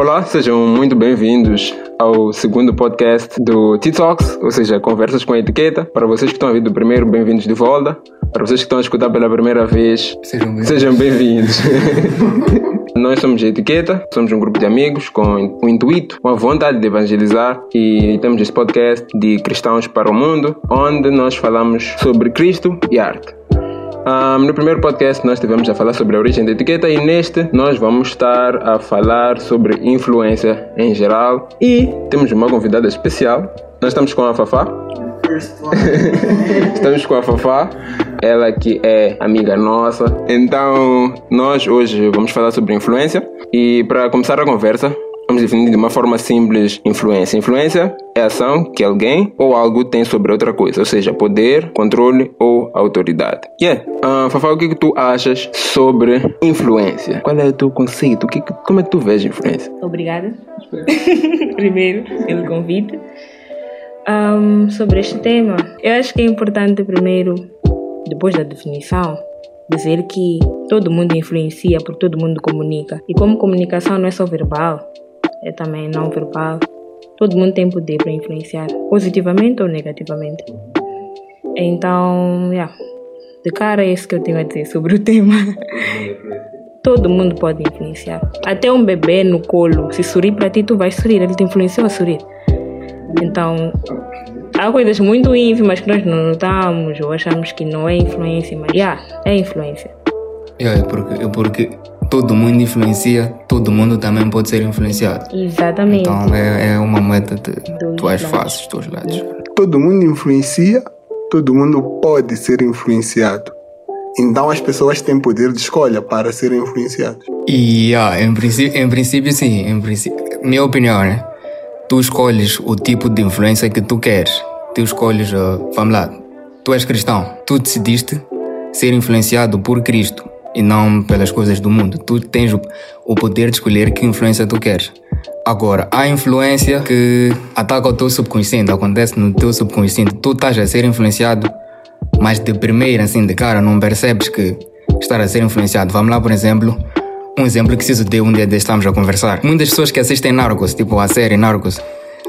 Olá, sejam muito bem-vindos ao segundo podcast do T-Talks, ou seja, Conversas com Etiqueta. Para vocês que estão a vir do primeiro, bem-vindos de volta. Para vocês que estão a escutar pela primeira vez, Sejam bem-vindos. Nós somos a Etiqueta, somos um grupo de amigos com o intuito, com a vontade de evangelizar e temos este podcast de Cristãos para o Mundo, onde nós falamos sobre Cristo e arte. Um, no primeiro podcast nós estivemos a falar sobre a origem da etiqueta e neste nós vamos estar a falar sobre influência em geral e temos uma convidada especial. Nós estamos com a Fafá. estamos com a Fafá, ela que é amiga nossa. Então nós hoje vamos falar sobre influência e para começar a conversa Vamos definir de uma forma simples influência. Influência é a ação que alguém ou algo tem sobre outra coisa, ou seja, poder, controle ou autoridade. Yeah. Uh, Fafá, o que, que tu achas sobre influência? Qual é o teu conceito? Que, como é que tu vês influência? Obrigada, primeiro, pelo convite. Ahm, sobre este tema, eu acho que é importante, primeiro, depois da definição, dizer que todo mundo influencia porque todo mundo comunica. E como comunicação não é só verbal, é também não verbal, todo mundo tem poder para influenciar, positivamente ou negativamente. Então, yeah, de cara é isso que eu tenho a dizer sobre o tema. Todo mundo pode influenciar. Até um bebê no colo, se sorrir para ti, tu vais sorrir. Ele te influenciou a sorrir. Então, há coisas muito ínfimas que nós não notamos ou achamos que não é influência, mas yeah, é influência. É, porque, é porque todo mundo influencia, todo mundo também pode ser influenciado. Exatamente. Então é, é uma moeda de Dois duas lados. faces, dois lados. todo mundo influencia, todo mundo pode ser influenciado. Então as pessoas têm poder de escolha para serem influenciados. E ah, em, princípio, em princípio, sim. Em princípio, minha opinião, né? Tu escolhes o tipo de influência que tu queres. Tu escolhes, ah, vamos lá, tu és cristão. Tu decidiste ser influenciado por Cristo e não pelas coisas do mundo. Tu tens o, poder de escolher que influência tu queres. Agora, há influência que ataca o teu subconsciente, acontece no teu subconsciente. Tu estás a ser influenciado mas de primeira, assim, de cara, não percebes que estás a ser influenciado. Vamos lá, por exemplo, um exemplo que preciso de um dia estamos a conversar. Muitas pessoas que assistem Narcos, tipo a série Narcos,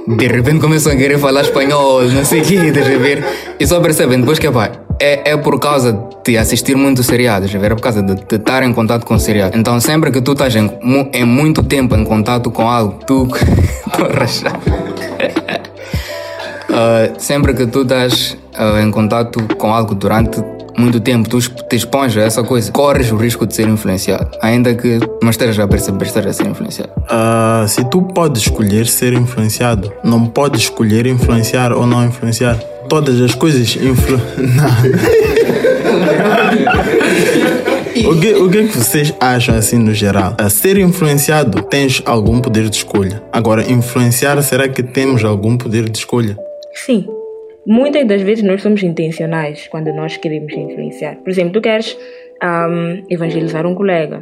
de repente começam a querer falar espanhol, não sei o quê, de repente, e só percebem depois que, pá, é, é por causa de assistir muito seriados, é por causa de, de estar em contato com seriados. Então, sempre que tu estás em, em muito tempo em contato com algo, tu. Tô a rachar. Uh, sempre que tu estás uh, em contato com algo durante muito tempo, tu te expões a essa coisa, corres o risco de ser influenciado. Ainda que não estejas a perceber, estejas a ser influenciado. Ah, se tu podes escolher ser influenciado, não podes escolher influenciar ou não influenciar. Todas as coisas influ... O, que, o que é que vocês acham assim no geral? A ser influenciado, tens algum poder de escolha. Agora, influenciar, será que temos algum poder de escolha? Sim. Muitas das vezes nós somos intencionais quando nós queremos influenciar. Por exemplo, tu queres ahm, evangelizar um colega.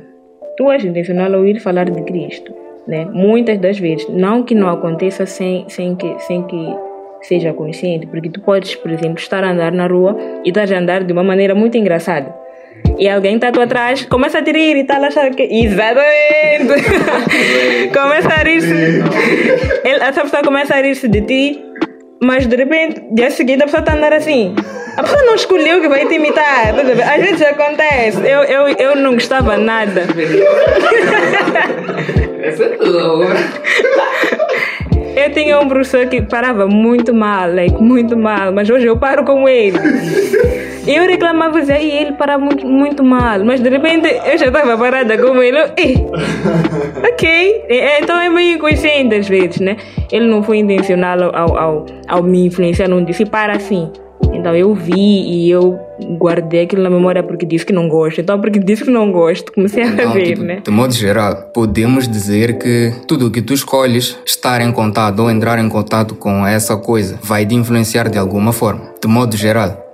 Tu és intencional ao ir falar de Cristo. Né? Muitas das vezes. Não que não aconteça sem, sem, que, sem que seja consciente. Porque tu podes, por exemplo, estar a andar na rua e estás a andar de uma maneira muito engraçada. E alguém está tu atrás, começa a te rir e tal, achar que. Exatamente! começa a rir-se. Essa pessoa começa a rir-se de ti, mas de repente, dia seguinte, a pessoa está a andar assim. A pessoa não escolheu que vai te imitar. Às vezes acontece. Eu, eu, eu não gostava nada. Eu tinha um professor que parava muito mal, like, muito mal, mas hoje eu paro com ele. Eu reclamava e ele parava muito, muito mal, mas de repente eu já estava parada com ele. eu, "Eh, ok, é, então é meio inconsciente às vezes, né? Ele não foi intencional ao, ao, ao me influenciar, não disse para assim. Então eu vi e eu guardei aquilo na memória porque disse que não gosto. Então, porque disse que não gosto, comecei a Então, ver, tipo, né? de modo geral, podemos dizer que tudo o que tu escolhes estar em contato ou entrar em contato com essa coisa vai te influenciar de alguma forma. De modo geral.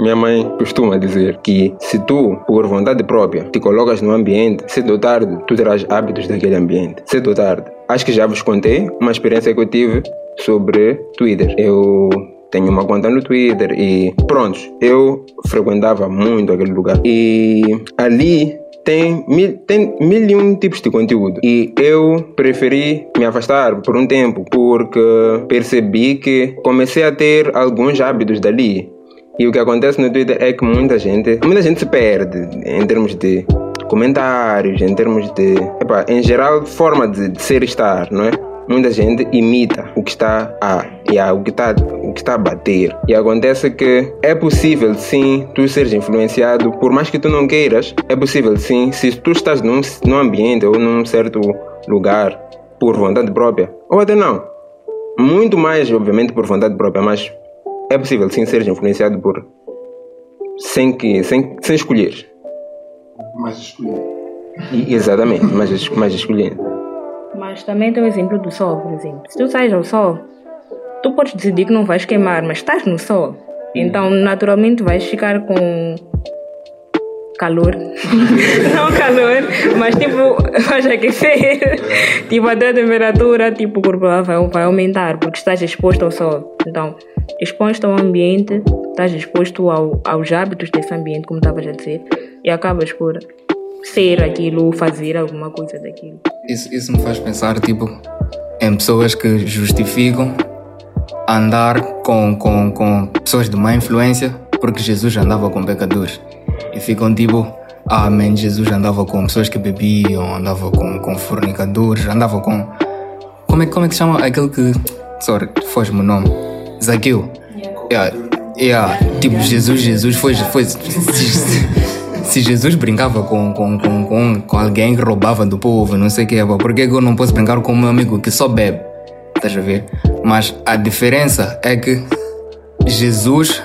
Minha mãe costuma dizer que se tu, por vontade própria, te colocas no ambiente, cedo ou tarde, tu terás hábitos daquele ambiente. Cedo ou tarde. Acho que já vos contei uma experiência que eu tive sobre Twitter. Eu tenho uma conta no Twitter e pronto, eu frequentava muito aquele lugar. E ali tem mil, tem mil e um tipos de conteúdo. E eu preferi me afastar por um tempo porque percebi que comecei a ter alguns hábitos dali. E o que acontece no Twitter é que muita gente, muita gente se perde em termos de comentários, em termos de, epa, em geral, forma de, de ser estar, não é? Muita gente imita o que está a, yeah, o que está o que está a bater. E acontece que é possível sim tu seres influenciado. Por mais que tu não queiras é possível sim se tu estás num, num ambiente ou num certo lugar por vontade própria. Ou até não. Muito mais obviamente por vontade própria mas é possível sim seres influenciado por sem que sem, sem escolher. Mas escolher. Exatamente mas, mas escolhendo Mas também tem o exemplo do sol, por exemplo. Se tu sais ao sol, tu podes decidir que não vais queimar, mas estás no sol. Então, naturalmente, vais ficar com calor. não calor, mas tipo, vais aquecer. tipo, até a temperatura, tipo, corporal vai, vai aumentar, porque estás exposto ao sol. Então, exposto ao ambiente, estás exposto ao, aos hábitos desse ambiente, como estavas a dizer, e acabas por ser aquilo, fazer alguma coisa daquilo. Isso, isso me faz pensar, tipo, em pessoas que justificam andar com, com, com pessoas de má influência porque Jesus andava com pecadores. E ficam tipo, ah, man, Jesus andava com pessoas que bebiam, andava com, com fornicadores, andava com. Como é, como é que se chama aquele que. Sorry, foge-me o nome. Zaqueu. Yeah. Yeah. Tipo, Jesus, Jesus foi. foi se, Jesus brincava com, com, com, com, com alguém que roubava do povo, não sei o que, por que eu não posso brincar com o meu amigo que só bebe? Estás a ver? Mas a diferença é que Jesus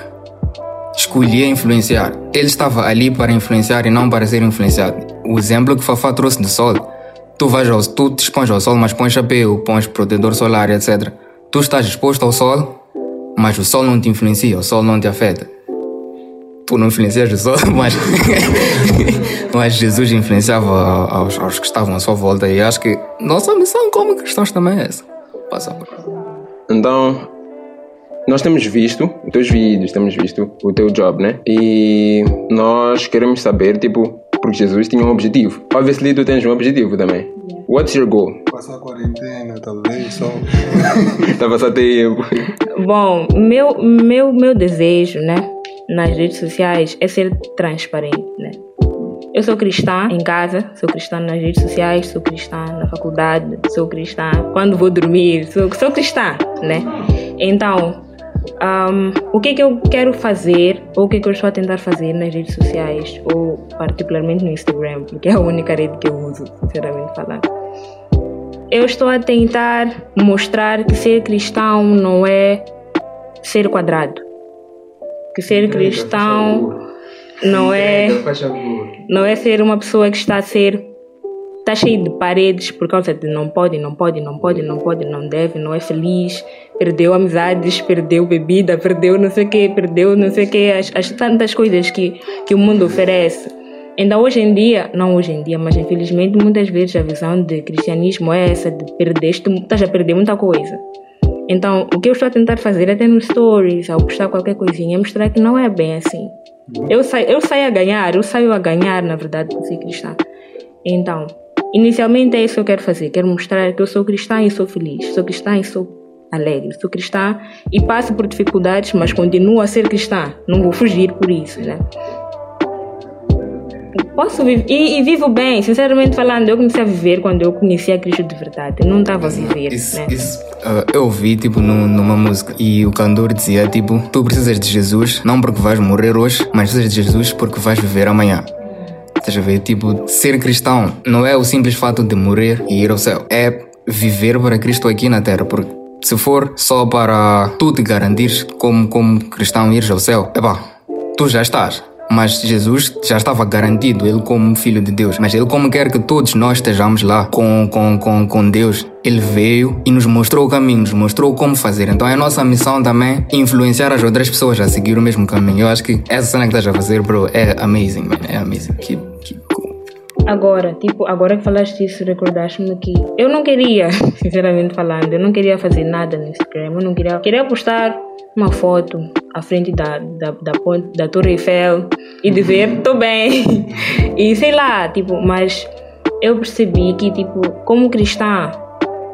escolhia influenciar. Ele estava ali para influenciar e não para ser influenciado. O exemplo que Fafá trouxe do sol. Tu vais ao, tu te expões ao sol, mas pões chapéu, pões protetor solar, etc. Tu estás exposto ao sol, mas o sol não te influencia, o sol não te afeta. Tu não influencias sol, mas, mas Jesus influenciava aos, aos que estavam à sua volta. E acho que nossa missão como cristãos também é essa. Passar por Então, nós temos visto os teus vídeos, temos visto o teu job, né? E nós queremos saber, tipo, porque Jesus tinha um objetivo. Obviously, tu tens um objetivo também. What's your goal? Passar a quarentena, talvez, só. Tá passando tempo. Bom, meu, meu, meu desejo, né, nas redes sociais é ser transparente, né? Eu sou cristã em casa, sou cristã nas redes sociais, sou cristã na faculdade, sou cristã quando vou dormir, sou, sou cristã, né? Então, ahm, o que é que eu quero fazer, ou o que é que eu estou a tentar fazer nas redes sociais, ou particularmente no Instagram, porque é a única rede que eu uso, sinceramente falando. Eu estou a tentar mostrar que ser cristão não é ser quadrado. Que ser cristão não é não é ser uma pessoa que está a ser está cheio de paredes por causa de não pode, não pode, não pode, não pode, não deve, não é feliz, perdeu amizades, perdeu bebida, perdeu não sei o que, perdeu não sei o que, as, as tantas coisas que, que o mundo oferece. Então hoje em dia, não hoje em dia, mas infelizmente muitas vezes a visão de cristianismo é essa de perdeste, estás a perder muita coisa. Então o que eu estou a tentar fazer até nos stories, ao postar qualquer coisinha, é mostrar que não é bem assim. Eu saio, eu saio a ganhar, eu saio a ganhar na verdade por ser cristã. Então, inicialmente é isso que eu quero fazer, quero mostrar que eu sou cristã e sou feliz, sou cristã e sou alegre, sou cristã e passo por dificuldades, mas continuo a ser cristã, não vou fugir por isso, né? Posso viver e, e vivo bem, sinceramente falando, eu comecei a viver quando eu conheci a Cristo de verdade, eu não estava a viver, Isso, né? isso ah, eu ouvi tipo num- numa música e o cantor dizia tipo tu precisas de Jesus não porque vais morrer hoje mas precisas de Jesus porque vais viver amanhã Estás a ver? Tipo, ser cristão não é o simples fato de morrer e ir ao céu. É viver para Cristo aqui na terra. Porque se for só para tu te garantires como, como cristão ires ao céu, epá, tu já estás. Mas Jesus já estava garantido, ele como filho de Deus. Mas ele como quer que todos nós estejamos lá com, com, com, com Deus, ele veio e nos mostrou o caminho, nos mostrou como fazer. Então é nossa missão também influenciar as outras pessoas a seguir o mesmo caminho. Eu acho que essa cena que estás a fazer, bro, é amazing, man. É amazing. Keep, keep cool. Agora, tipo, agora que falaste isso, recordaste-me que eu não queria, sinceramente falando, eu não queria fazer nada no Instagram, eu não queria, queria postar uma foto à frente da, da, da, ponte, da Torre Eiffel e dizer, estou bem. E sei lá, tipo, mas eu percebi que, tipo, como cristã,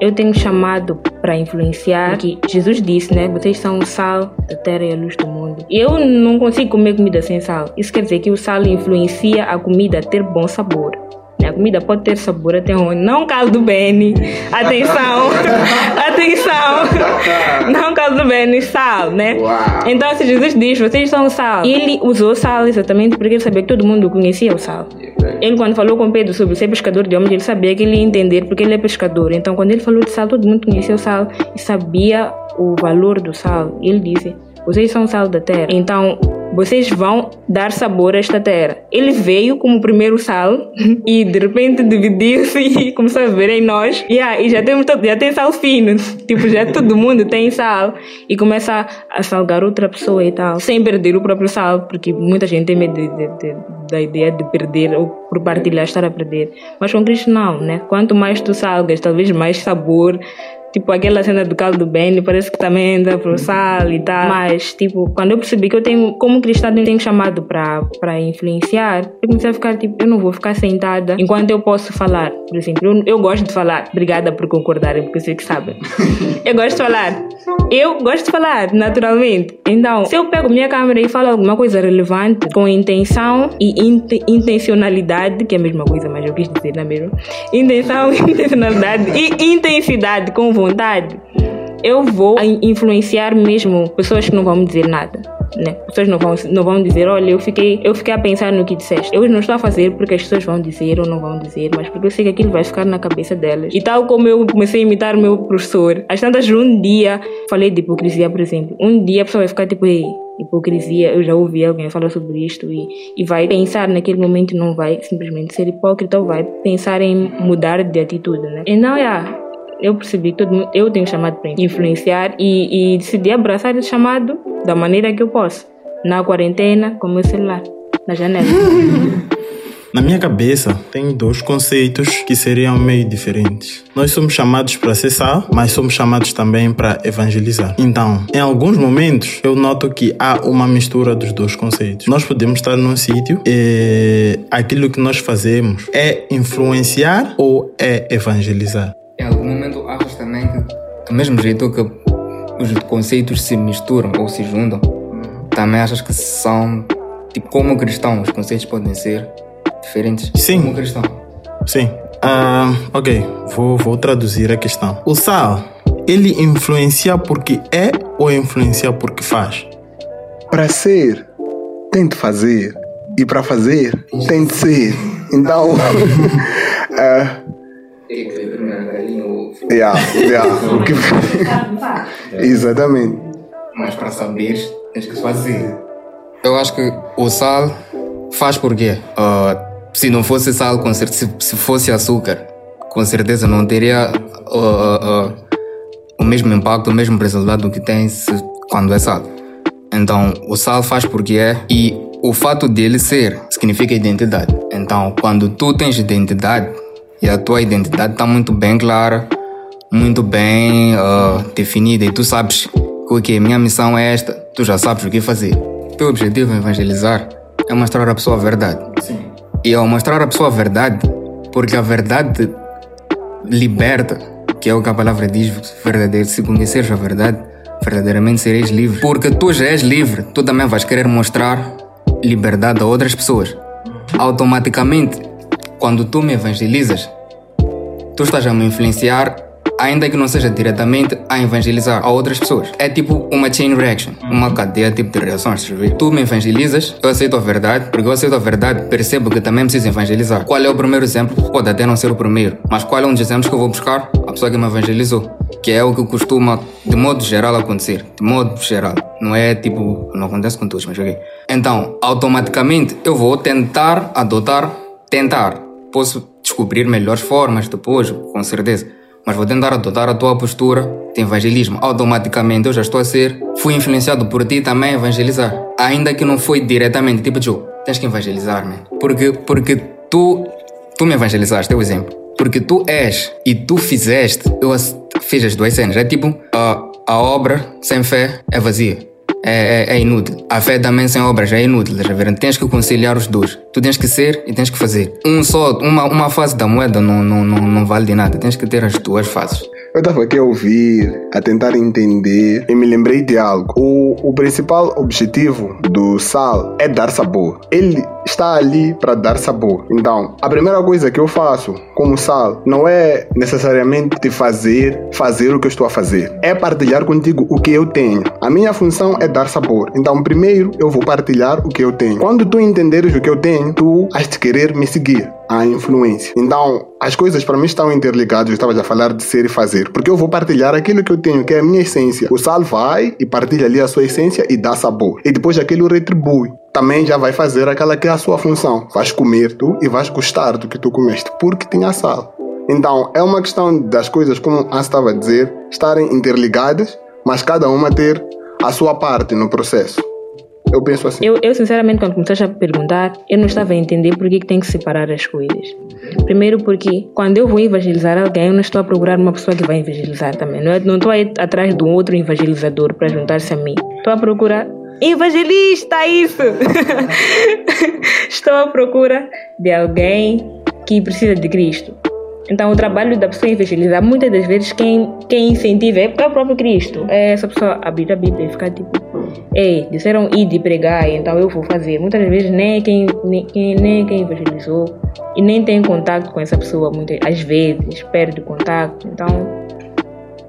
eu tenho chamado para influenciar, que Jesus disse, né? Vocês são o sal da terra e a luz do mundo. E eu não consigo comer comida sem sal. Isso quer dizer que o sal influencia a comida a ter bom sabor. A comida pode ter sabor até onde? Não caldo Beni. Atenção. Atenção. Não caldo Beni, sal, né? Uau. Então, se Jesus diz, vocês são sal. Ele usou sal exatamente porque ele sabia que todo mundo conhecia o sal. Ele, quando falou com Pedro sobre ser pescador de homens, ele sabia que ele ia entender porque ele é pescador. Então, quando ele falou de sal, todo mundo conhecia o sal e sabia o valor do sal. Ele disse: Vocês são sal da terra. Então, vocês vão dar sabor a esta terra. Ele veio como primeiro sal e de repente dividiu-se e começou a ver em nós. Yeah, e já, temos todo, já tem sal fino. Tipo, já todo mundo tem sal. E começa a salgar outra pessoa e tal. Sem perder o próprio sal, porque muita gente tem medo de, de, de, da ideia de perder ou por partilhar estar a perder. Mas com Cristo não, né? Quanto mais tu salgas, talvez mais sabor Tipo, aquela cena do caldo do Benny, parece que também entra pro sal e tal. Mas, tipo, quando eu percebi que eu tenho, como cristã, eu tenho chamado para influenciar, eu comecei a ficar, tipo, eu não vou ficar sentada enquanto eu posso falar. Por exemplo, eu, eu gosto de falar. Obrigada por concordarem, porque sei que sabem. eu gosto de falar. Eu gosto de falar, naturalmente. Então, se eu pego minha câmera e falo alguma coisa relevante, com intenção e int intencionalidade, que é a mesma coisa, mas eu quis dizer, não é mesmo? Intenção, intencionalidade e intensidade com vontade, eu vou influenciar mesmo pessoas que não vão me dizer nada. Né? Pessoas não vão, não vão dizer, olha, eu fiquei, eu fiquei a pensar no que disseste. Eu não estou a fazer porque as pessoas vão dizer ou não vão dizer, mas porque eu sei que aquilo vai ficar na cabeça delas. E tal como eu comecei a imitar o meu professor, às tantas um dia, falei de hipocrisia, por exemplo, um dia a pessoa vai ficar tipo, ei, hipocrisia, eu já ouvi alguém falar sobre isto e, e vai pensar naquele momento não vai simplesmente ser hipócrita ou vai pensar em mudar de atitude, né? Então, yeah, eu percebi que todo mundo, eu tenho chamado para influenciar e, e decidi abraçar esse chamado da maneira que eu posso. Na quarentena, com o meu celular, na janela. Na minha cabeça, tem dois conceitos que seriam meio diferentes. Nós somos chamados para acessar, mas somos chamados também para evangelizar. Então, em alguns momentos, eu noto que há uma mistura dos dois conceitos. Nós podemos estar num sítio e aquilo que nós fazemos é influenciar ou é evangelizar. Achas também que, do mesmo jeito que os conceitos se misturam ou se juntam, também achas que são, tipo, como cristão, os conceitos podem ser diferentes? Sim. Como cristão. Sim. Ah, ok, vou, vou traduzir a questão. O sal, ele influencia porque é ou influencia porque faz? Para ser, tem de fazer. E para fazer, tem de ser. Então, ah, yeah, yeah, o que... Exatamente. Mas para saberes, tens que fazer. Eu acho que o sal faz porque se não fosse sal, com cer- se, se fosse açúcar, com certeza não teria ah, ah, ah, o mesmo impacto, o mesmo resultado que tem se, quando é sal. Então, o sal faz porque é e o fato dele ser significa identidade. Então, quando tu tens identidade e a tua identidade está muito bem clara, muito bem ah, definida e tu sabes que ok, minha missão é esta, tu já sabes o que fazer. Teu objetivo é evangelizar, é mostrar à pessoa a verdade. E ao mostrar à pessoa a verdade, porque a verdade liberta, que é o que a palavra diz, verdadeiro, se conheceres a verdade, verdadeiramente sereis livre. Porque tu já és livre, tu também vais querer mostrar liberdade a outras pessoas. Automaticamente, quando tu me evangelizas, tu estás a me influenciar, ainda que não seja diretamente a evangelizar a outras pessoas. É tipo uma chain reaction, uma cadeia tipo de reações. Tu me evangelizas, eu aceito a verdade, porque eu aceito a verdade, percebo que também preciso evangelizar. Qual é o primeiro exemplo? Pode até não ser o primeiro, mas qual é um dos exemplos que eu vou buscar? A pessoa que me evangelizou. Que é o que costuma, de modo geral, acontecer. De modo geral. Não é tipo, não acontece com todos, mas ok. Então, automaticamente, eu vou tentar adotar, tentar. Posso descobrir melhores formas depois, com certeza. Mas vou tentar adotar a tua postura de evangelismo. Automaticamente eu já estou a ser, fui influenciado por ti também a evangelizar. Ainda que não foi diretamente, tipo, Joe, tens que evangelizar, man. Porque, porque tu, tu me evangelizaste, é o exemplo. Porque tu és e tu fizeste, eu fiz as duas cenas. É tipo, a, a obra sem fé é vazia. É, é, é inútil. A fé também sem obras é inútil, ver? Tens que conciliar os dois. Tu tens que ser e tens que fazer. Um só, uma, uma face da moeda não, não, não, não vale de nada. Tens que ter as duas faces. Eu estava aqui a ouvir, a tentar entender e me lembrei de algo. O, o principal objetivo do sal é dar sabor. Ele está ali para dar sabor. Então, a primeira coisa que eu faço como sal não é necessariamente te fazer fazer o que eu estou a fazer. É partilhar contigo o que eu tenho. A minha função é dar sabor. Então, primeiro eu vou partilhar o que eu tenho. Quando tu entenderes o que eu tenho, tu has de querer me seguir a influência. Então, as coisas para mim estão interligadas. Eu estava já a falar de ser e fazer, porque eu vou partilhar aquilo que eu tenho, que é a minha essência. O sal vai e partilha ali a sua essência e dá sabor. E depois aquilo retribui. Também já vai fazer aquela que é a sua função. Vais comer tu e vais gostar do que tu comeste, porque tinha sal. Então, é uma questão das coisas, como a estava a dizer, estarem interligadas, mas cada uma ter a sua parte no processo. Eu penso assim. Eu, eu, sinceramente, quando começaste a perguntar, eu não estava a entender por que tem que separar as coisas. Primeiro porque, quando eu vou evangelizar alguém, eu não estou a procurar uma pessoa que vai evangelizar também. Não, é, estou a ir atrás de um outro evangelizador para juntar-se a mim. Estou a procurar evangelista, isso! estou à procura de alguém que precisa de Cristo. Então, o trabalho da pessoa evangelizar, muitas das vezes, quem, quem incentiva é o próprio Cristo. É essa pessoa abrir a Bíblia e ficar tipo, ei, disseram ir de pregar, então eu vou fazer. Muitas vezes nem quem, nem, nem quem evangelizou e nem tem contato com essa pessoa, muitas, às vezes perde o contato. Então,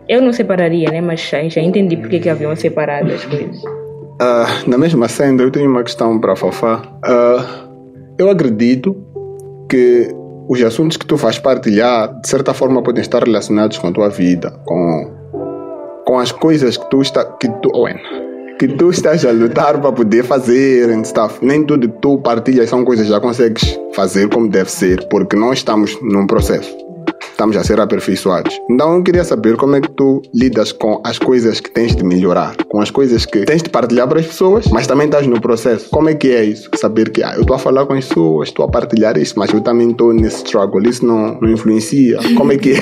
eu não separaria, né? Mas já, já entendi porque que haviam separado as coisas. Uh, na mesma senda, eu tenho uma questão para Fafá. Uh, eu acredito que os assuntos que tu faz partilhar, de certa forma, podem estar relacionados com a tua vida, com, com as coisas que tu está, que tu, bueno, que tu estás a lutar para poder fazer and stuff. Nem tudo que tu partilhas são coisas que já consegues fazer como deve ser, porque nós estamos num processo estamos a ser aperfeiçoados. Então eu queria saber como é que tu lidas com as coisas que tens de melhorar, com as coisas que tens de partilhar para as pessoas, mas também estás no processo. Como é que é isso? Saber que ah, eu estou a falar com as pessoas, estou a partilhar isso, mas eu também estou nesse struggle, isso não, não influencia. Como é que é?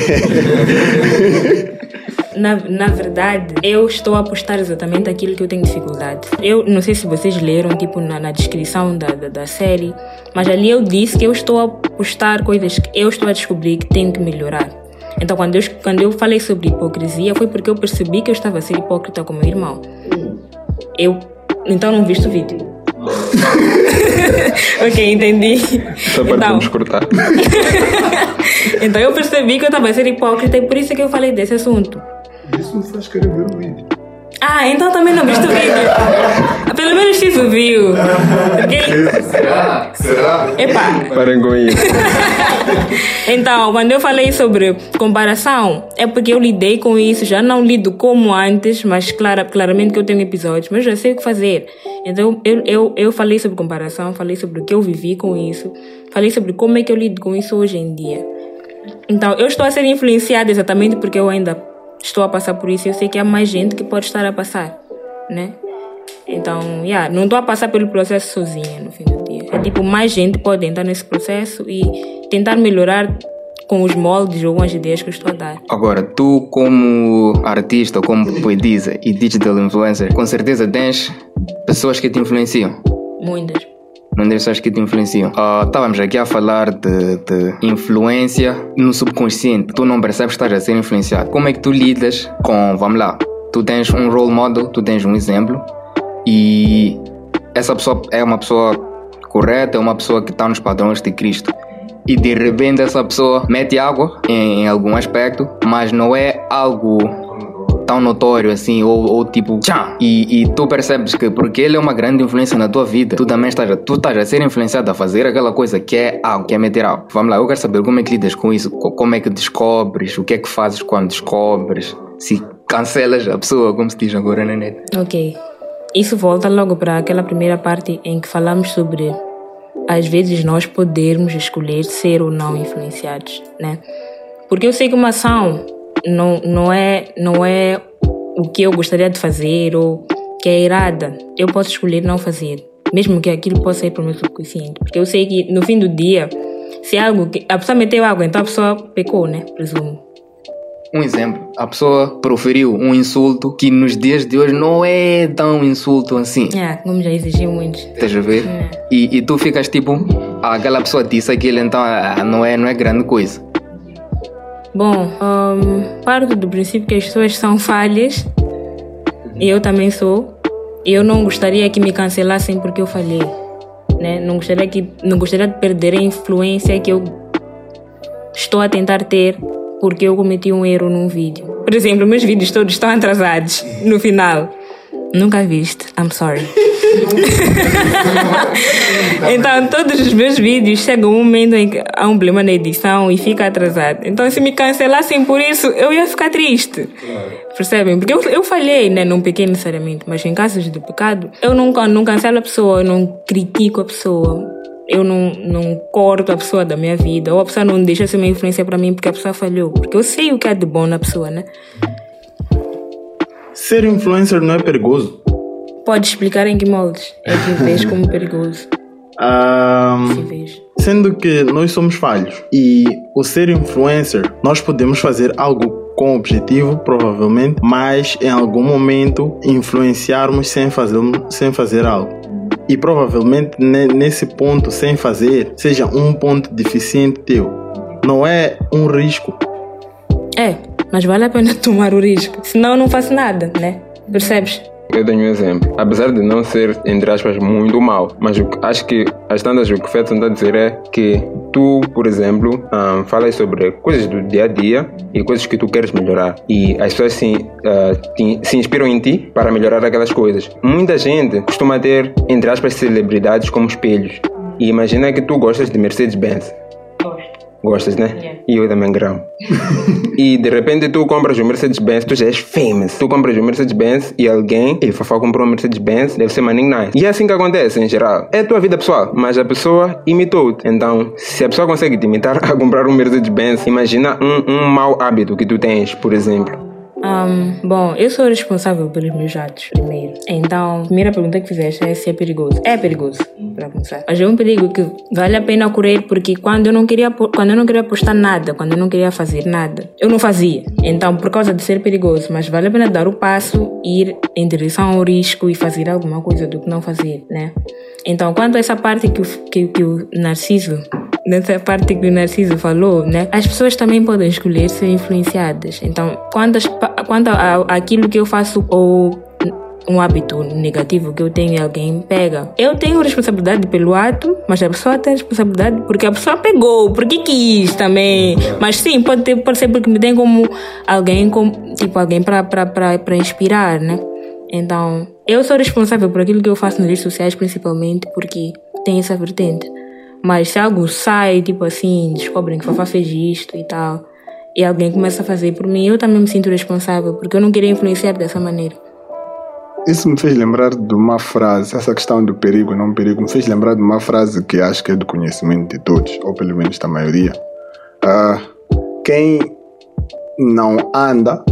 Na, na verdade, eu estou a postar exatamente aquilo que eu tenho dificuldade. Eu não sei se vocês leram, tipo, na, na descrição da, da, da, série, mas ali eu disse que eu estou a postar coisas que eu estou a descobrir que tenho que melhorar. Então, quando eu, quando eu falei sobre hipocrisia, foi porque eu percebi que eu estava a ser hipócrita com meu irmão. Eu, então, não viste o vídeo. ok, entendi. Essa parte então, vamos cortar. então eu percebi que eu estava a ser hipócrita e por isso é que eu falei desse assunto. Isso me faz querer ver o vídeo. Ah, então também não viste o vídeo. Pelo menos isso viu. Okay? Será? Será? Epa. Com isso. então, quando eu falei sobre comparação, é porque eu lidei com isso. Já não lido como antes, mas clara, claramente que eu tenho episódios, mas já sei o que fazer. Então, eu, eu, eu falei sobre comparação, falei sobre o que eu vivi com isso, falei sobre como é que eu lido com isso hoje em dia. Então, eu estou a ser influenciada exatamente porque eu ainda estou a passar por isso, eu sei que há mais gente que pode estar a passar, né? Então, yeah, não estou a passar pelo processo sozinha no fim do dia. É tipo, mais gente pode entrar nesse processo e tentar melhorar com os moldes ou as ideias que eu estou a dar. Agora, tu como artista, como poetisa e digital influencer, com certeza tens pessoas que te influenciam. Muitas não ser que te influenciam. Uh, estávamos aqui a falar de, de, influência no subconsciente. Tu não percebes que estás a ser influenciado. Como é que tu lidas com, vamos lá, tu tens um role model, tu tens um exemplo e essa pessoa é uma pessoa correta, é uma pessoa que está nos padrões de Cristo. E de repente essa pessoa mete água em, em algum aspecto, mas não é algo tão notório assim, ou, ou tipo, tchá, e, e, tu percebes que porque ele é uma grande influência na tua vida, tu também estás a, tu estás a ser influenciado a fazer aquela coisa que é algo, que é meter algo. Vamos lá, eu quero saber como é que lidas com isso, como é que descobres, o que é que fazes quando descobres, se cancelas a pessoa, como se diz agora na net. Ok. Isso volta logo para aquela primeira parte em que falamos sobre às vezes nós podermos escolher ser ou não influenciados, né? Porque eu sei que uma ação não, não, é, não é o que eu gostaria de fazer ou que é irada. Eu posso escolher não fazer, mesmo que aquilo possa ir para o meu subconsciente. Porque eu sei que no fim do dia, se é algo que. A pessoa meteu água, então a pessoa pecou, né? Presumo. Um exemplo, a pessoa proferiu um insulto que nos dias de hoje não é tão insulto assim. É, como já exigiu muito. Estás a ver? É. E, e tu ficas tipo, ah, aquela pessoa disse aquilo, então ah, não é, não é grande coisa. Bom, hum, parto do princípio que as pessoas são falhas. E eu também sou. E eu não gostaria que me cancelassem porque eu falhei. Né? Não, gostaria que, não gostaria de perder a influência que eu estou a tentar ter porque eu cometi um erro num vídeo. Por exemplo, meus vídeos todos estão atrasados no final. Nunca viste. I'm sorry. então, todos os meus vídeos chegam um momento em que há um problema na edição e fica atrasado. Então, se me cancelassem por isso, eu ia ficar triste. Percebem? Porque eu, eu falhei, né? Não pequei necessariamente, mas em casos de pecado, eu não, não cancelo a pessoa, eu não critico a pessoa. Eu não, não corto a pessoa da minha vida, ou a pessoa não deixa ser uma influência para mim porque a pessoa falhou. Porque eu sei o que é de bom na pessoa, né? Ser influencer não é perigoso? Pode explicar em que moldes é que vês como perigoso. Vês. sendo que nós somos falhos e o ser influencer, nós podemos fazer algo com objetivo, provavelmente, mas em algum momento influenciarmos sem fazer, sem fazer algo. E provavelmente ne- nesse ponto, sem fazer, seja um ponto deficiente teu. Não é um risco. É, mas vale a pena tomar o risco. Senão eu não faço nada, né? Percebes? Eu tenho um exemplo. Apesar de não ser, entre aspas, muito mal, mas acho que as tantas o que o Fed está a dizer é que tu, por exemplo, ah, falas sobre coisas do dia a dia e coisas que tu queres melhorar. E as pessoas se, ah, te- se inspiram em ti para melhorar aquelas coisas. Muita gente costuma ter, entre aspas, celebridades como espelhos. E imagina que tu gostas de Mercedes-Benz. Gostas, né? Yeah. E eu também gramo. e de repente tu compras o Mercedes-Benz, tu já és famous. Tu compras o Mercedes-Benz e alguém, e Fafá comprou um Mercedes-Benz, deve ser Manning Nice. E é assim que acontece em geral. É a tua vida pessoal, mas a pessoa imitou-te. Então, se a pessoa consegue te imitar a comprar um Mercedes-Benz, imagina um, um mau hábito que tu tens, por exemplo. Ahm, bom, eu sou responsável pelos meus atos, primeiro. Então, a primeira pergunta que fizeste é se é perigoso. É perigoso, para começar. Mas é um perigo que vale a pena correr porque quando eu não queria, quando eu não queria postar nada, quando eu não queria fazer nada, eu não fazia. Então, por causa de ser perigoso, mas vale a pena dar o passo, ir em direção ao risco e fazer alguma coisa do que não fazer, né? Então, quanto a essa parte que o, que, que o Narciso nessa parte que o Narciso falou, né? As pessoas também podem escolher ser influenciadas. Então, quanto, as quanto a, aquilo que eu faço ou um hábito negativo que eu tenho e alguém pega. Eu tenho responsabilidade pelo ato, mas a pessoa tem responsabilidade porque a pessoa pegou, porque quis também. Mas sim, pode, ter, pode ser porque me tem como alguém, como, tipo, alguém para inspirar, né? Então, eu sou responsável por aquilo que eu faço nas redes sociais, principalmente porque tem essa vertente. Mas se algo sai, tipo assim, descobrem que Fafá fez isto e tal, e alguém começa a fazer por mim, eu também me sinto responsável, porque eu não queria influenciar dessa maneira. Isso me fez lembrar de uma frase, essa questão do perigo, não perigo, me fez lembrar de uma frase que acho que é do conhecimento de todos, ou pelo menos da maioria. Ah, quem não anda,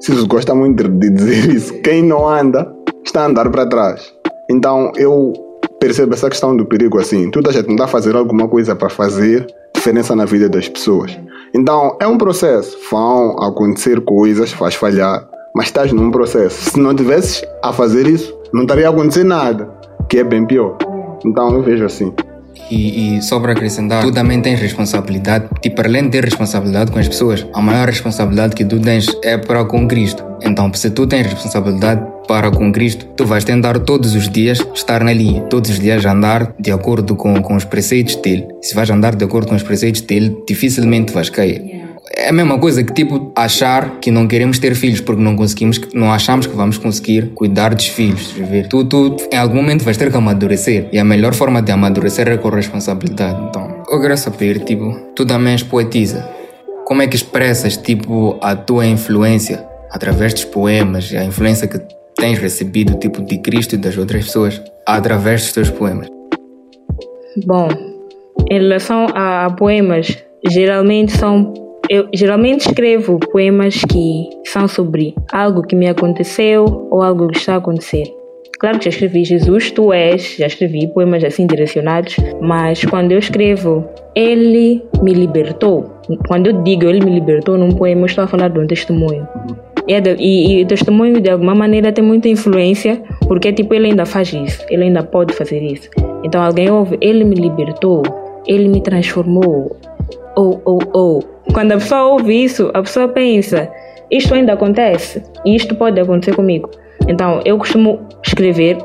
Ciso gosta muito de dizer isso, quem não anda está a andar para trás. Então eu percebo essa questão do perigo assim, tu estás a tentar fazer alguma coisa para fazer diferença na vida das pessoas. Então é um processo, vão acontecer coisas, faz falhar, mas estás num processo. Se não tivesses a fazer isso, não estaria a acontecer nada, que é bem pior. Então eu vejo assim. E, e só para acrescentar, tu também tens responsabilidade, tipo, além de ter responsabilidade com as pessoas, a maior responsabilidade que tu tens é para com Cristo. Então, se tu tens responsabilidade para com Cristo, tu vais tentar todos os dias estar na linha, todos os dias andar de acordo com, com os preceitos dele. Se vais andar de acordo com os preceitos dele, dificilmente vais cair. É a mesma coisa que tipo achar que não queremos ter filhos porque não conseguimos, não achamos que vamos conseguir cuidar dos filhos. ver? Tu, tu em algum momento vais ter que amadurecer e a melhor forma de amadurecer é com responsabilidade. Então, eu quero saber, tipo, tu também és poetisa. Como é que expressas tipo a tua influência através dos poemas, a influência que tens recebido tipo de Cristo e das outras pessoas através dos teus poemas? Bom, em relação a poemas, geralmente são. Eu geralmente escrevo poemas que são sobre algo que me aconteceu ou algo que está a acontecer. Claro que já escrevi Jesus, tu és, já escrevi poemas assim direcionados, mas quando eu escrevo, ele me libertou. quando eu digo ele me libertou num poema, eu estou a falar de um testemunho. E, é e, e o testemunho, de alguma maneira, tem muita influência, porque tipo, ele ainda faz isso, ele ainda pode fazer isso. Então alguém ouve, ele me libertou, ele me transformou. Ou, ou, ou. Quando a pessoa ouve isso, a pessoa pensa, isto ainda acontece, e isto pode acontecer comigo. Então, eu costumo escrever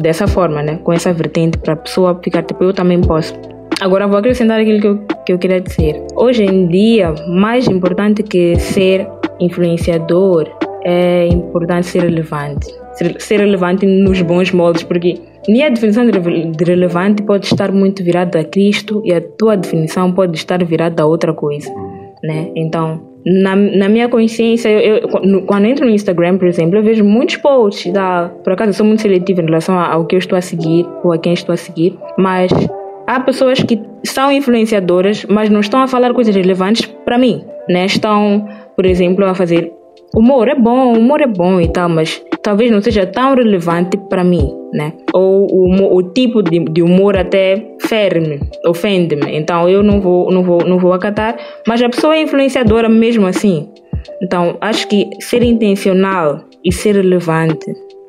dessa forma, né? Com essa vertente, para a pessoa ficar tipo, eu também posso. Agora, vou acrescentar aquilo que eu, que eu queria dizer. Hoje em dia, mais importante que ser influenciador, é importante ser relevante. Ser, ser relevante nos bons moldes, porque nem a definição de relevante pode estar muito virada a Cristo e a tua definição pode estar virada a outra coisa, né? Então, na, na minha consciência, eu, eu, quando entro no Instagram, por exemplo, eu vejo muitos posts. Da, por acaso, eu sou muito seletiva em relação ao que eu estou a seguir ou a quem estou a seguir, mas há pessoas que são influenciadoras, mas não estão a falar coisas relevantes para mim. Né? Estão, por exemplo, a fazer humor é bom, humor é bom e tal, mas talvez não seja tão relevante para mim, né? Ou o, o tipo de, de, humor até fere-me, ofende-me, então eu não vou, não vou, não vou acatar, mas a pessoa é influenciadora mesmo assim. Então acho que ser intencional e ser relevante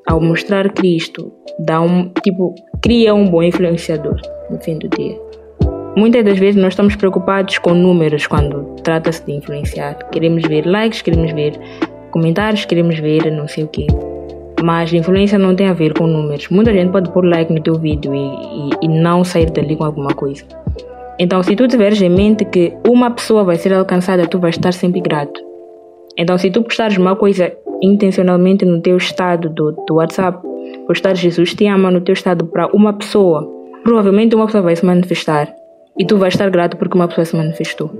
ao mostrar Cristo dá um tipo cria um bom influenciador no fim do dia. Muitas das vezes nós estamos preocupados com números quando trata-se de influenciar. Queremos ver likes, queremos ver comentários, queremos ver não sei o quê. Mas influência não tem a ver com números. Muita gente pode pôr like no teu vídeo e, e, e não sair dali com alguma coisa. Então, se tu tiveres em mente que uma pessoa vai ser alcançada, tu vais estar sempre grato. Então, se tu postares uma coisa intencionalmente no teu estado do, do WhatsApp, postar Jesus te ama no teu estado para uma pessoa, provavelmente uma pessoa vai se manifestar e tu vais estar grato porque uma pessoa se manifestou.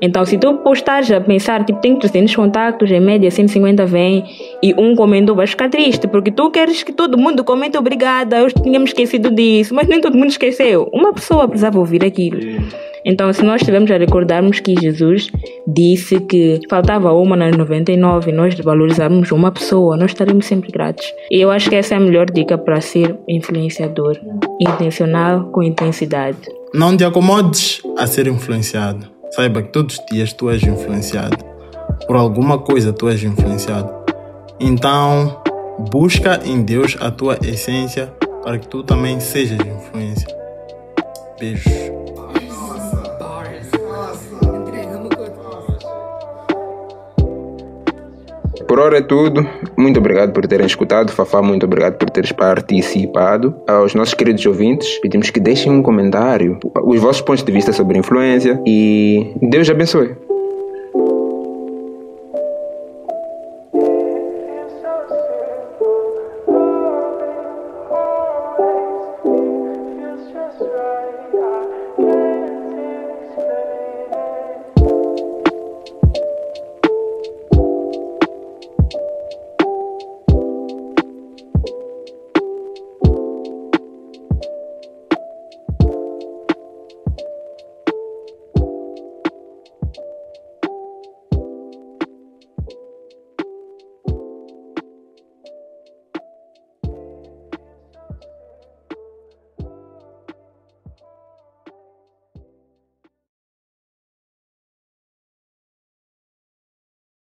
Então, se tu postares a pensar, tipo, tem 300 contactos, em média 150 vem e um comentou, vais ficar triste porque tu queres que todo mundo comente obrigada, eu tínhamos esquecido disso, mas nem todo mundo esqueceu. Uma pessoa precisava ouvir aquilo. Então, se nós estivermos a recordarmos que Jesus disse que faltava uma nas 99 e nós valorizarmos uma pessoa, nós estaremos sempre gratos. E eu acho que essa é a melhor dica para ser influenciador, intencional com intensidade. Não te acomodes a ser influenciado. Saiba que todos os dias tu és influenciado. Por alguma coisa tu és influenciado. Então, busca em Deus a tua essência para que tu também sejas influência. Beijos. Por hora é tudo. Muito obrigado por terem escutado. Fafá, muito obrigado por teres participado. Aos nossos queridos ouvintes, pedimos que deixem um comentário, os vossos pontos de vista sobre influência e Deus abençoe.